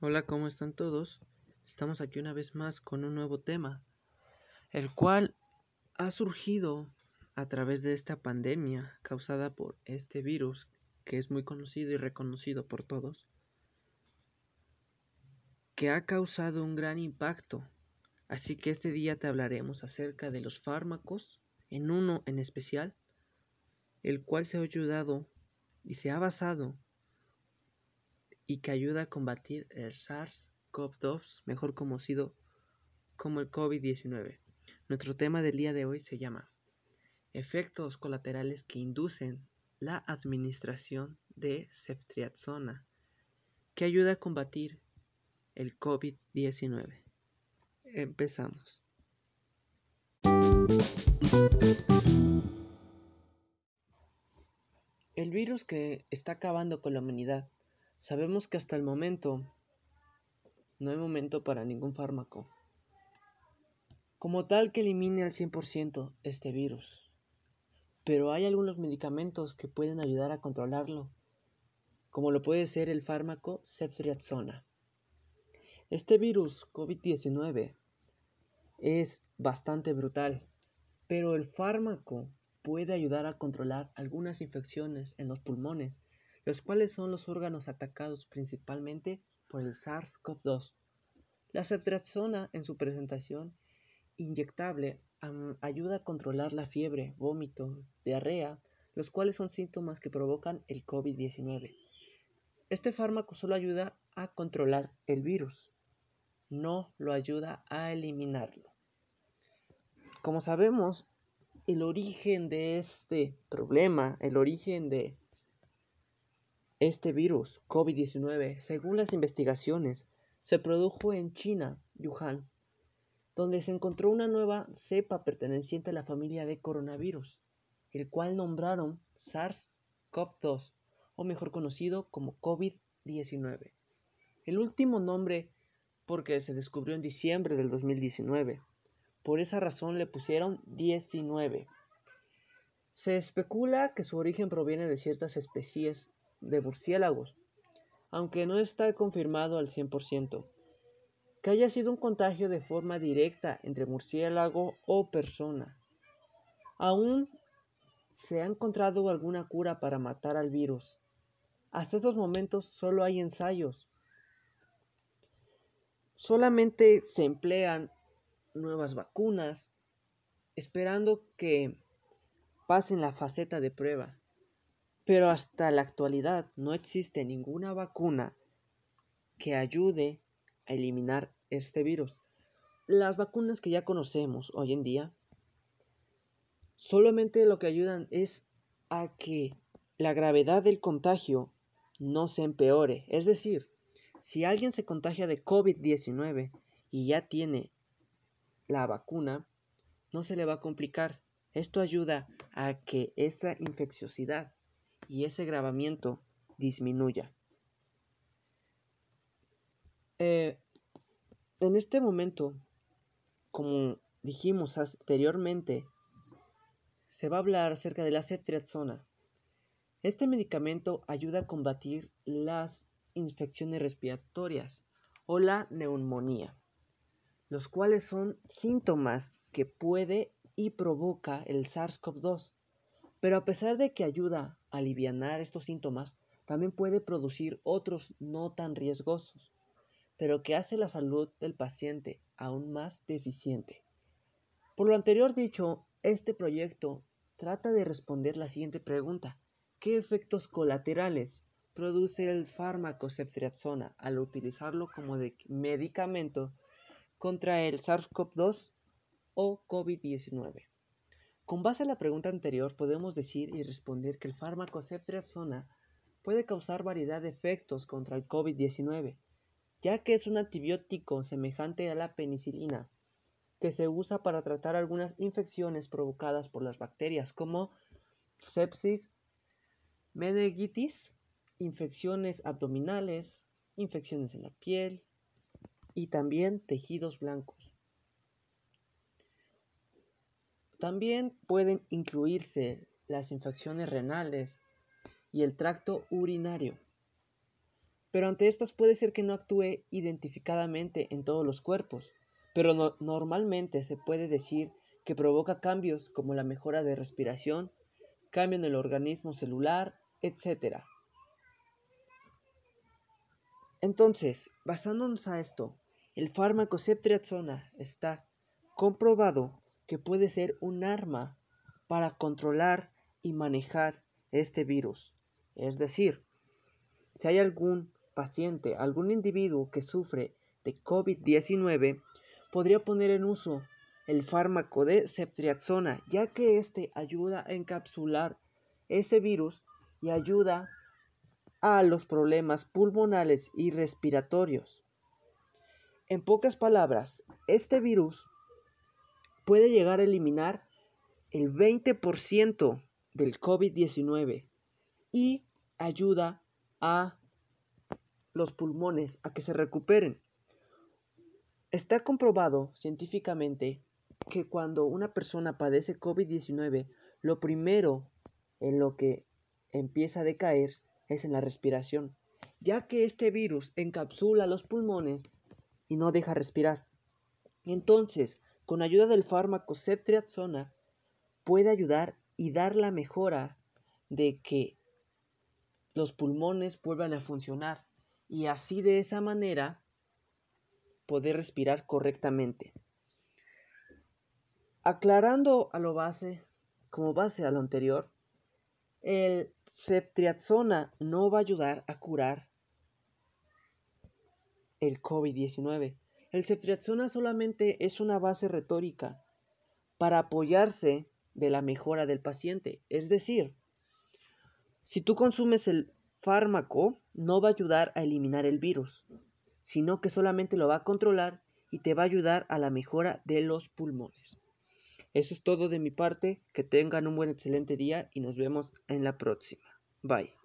Hola, ¿cómo están todos? Estamos aquí una vez más con un nuevo tema, el cual ha surgido a través de esta pandemia causada por este virus que es muy conocido y reconocido por todos, que ha causado un gran impacto. Así que este día te hablaremos acerca de los fármacos, en uno en especial, el cual se ha ayudado y se ha basado y que ayuda a combatir el SARS-CoV-2, mejor conocido como el COVID-19. Nuestro tema del día de hoy se llama efectos colaterales que inducen la administración de ceftriaxona, que ayuda a combatir el COVID-19. Empezamos. El virus que está acabando con la humanidad. Sabemos que hasta el momento no hay momento para ningún fármaco. Como tal que elimine al 100% este virus pero hay algunos medicamentos que pueden ayudar a controlarlo, como lo puede ser el fármaco ceftriaxona. Este virus COVID-19 es bastante brutal, pero el fármaco puede ayudar a controlar algunas infecciones en los pulmones, los cuales son los órganos atacados principalmente por el SARS-CoV-2. La ceftriaxona en su presentación inyectable ayuda a controlar la fiebre, vómito, diarrea, los cuales son síntomas que provocan el COVID-19. Este fármaco solo ayuda a controlar el virus, no lo ayuda a eliminarlo. Como sabemos, el origen de este problema, el origen de este virus COVID-19, según las investigaciones, se produjo en China, Wuhan, donde se encontró una nueva cepa perteneciente a la familia de coronavirus, el cual nombraron SARS-CoV-2, o mejor conocido como COVID-19. El último nombre porque se descubrió en diciembre del 2019. Por esa razón le pusieron 19. Se especula que su origen proviene de ciertas especies de murciélagos, aunque no está confirmado al 100% que haya sido un contagio de forma directa entre murciélago o persona. Aún se ha encontrado alguna cura para matar al virus. Hasta estos momentos solo hay ensayos. Solamente se emplean nuevas vacunas, esperando que pasen la faceta de prueba. Pero hasta la actualidad no existe ninguna vacuna que ayude a eliminar este virus. Las vacunas que ya conocemos hoy en día solamente lo que ayudan es a que la gravedad del contagio no se empeore. Es decir, si alguien se contagia de COVID-19 y ya tiene la vacuna, no se le va a complicar. Esto ayuda a que esa infecciosidad y ese grabamiento disminuya. Eh, en este momento, como dijimos anteriormente, se va a hablar acerca de la ceftriaxona. Este medicamento ayuda a combatir las infecciones respiratorias o la neumonía, los cuales son síntomas que puede y provoca el SARS-CoV-2. Pero a pesar de que ayuda a aliviar estos síntomas, también puede producir otros no tan riesgosos pero que hace la salud del paciente aún más deficiente. Por lo anterior dicho, este proyecto trata de responder la siguiente pregunta. ¿Qué efectos colaterales produce el fármaco ceftriaxona al utilizarlo como medicamento contra el SARS-CoV-2 o COVID-19? Con base a la pregunta anterior, podemos decir y responder que el fármaco ceftriaxona puede causar variedad de efectos contra el COVID-19, ya que es un antibiótico semejante a la penicilina, que se usa para tratar algunas infecciones provocadas por las bacterias como sepsis, meningitis, infecciones abdominales, infecciones en la piel y también tejidos blancos. También pueden incluirse las infecciones renales y el tracto urinario. Pero ante estas puede ser que no actúe identificadamente en todos los cuerpos, pero normalmente se puede decir que provoca cambios como la mejora de respiración, cambio en el organismo celular, etc. Entonces, basándonos a esto, el fármaco ceftriaxona está comprobado que puede ser un arma para controlar y manejar este virus. Es decir, si hay algún paciente, algún individuo que sufre de COVID-19, podría poner en uso el fármaco de ceftriaxona, ya que este ayuda a encapsular ese virus y ayuda a los problemas pulmonales y respiratorios. En pocas palabras, este virus puede llegar a eliminar el 20% del COVID-19 y ayuda a los pulmones a que se recuperen. Está comprobado científicamente que cuando una persona padece COVID-19, lo primero en lo que empieza a decaer es en la respiración, ya que este virus encapsula los pulmones y no deja respirar. Entonces, con ayuda del fármaco ceftriaxona, puede ayudar y dar la mejora de que los pulmones vuelvan a funcionar y así de esa manera poder respirar correctamente. Aclarando a lo base, como base a lo anterior, el ceftriaxona no va a ayudar a curar el COVID-19. El ceftriaxona solamente es una base retórica para apoyarse de la mejora del paciente. Es decir, si tú consumes el fármaco, no va a ayudar a eliminar el virus, sino que solamente lo va a controlar y te va a ayudar a la mejora de los pulmones. Eso es todo de mi parte, que tengan un buen excelente día y nos vemos en la próxima. Bye.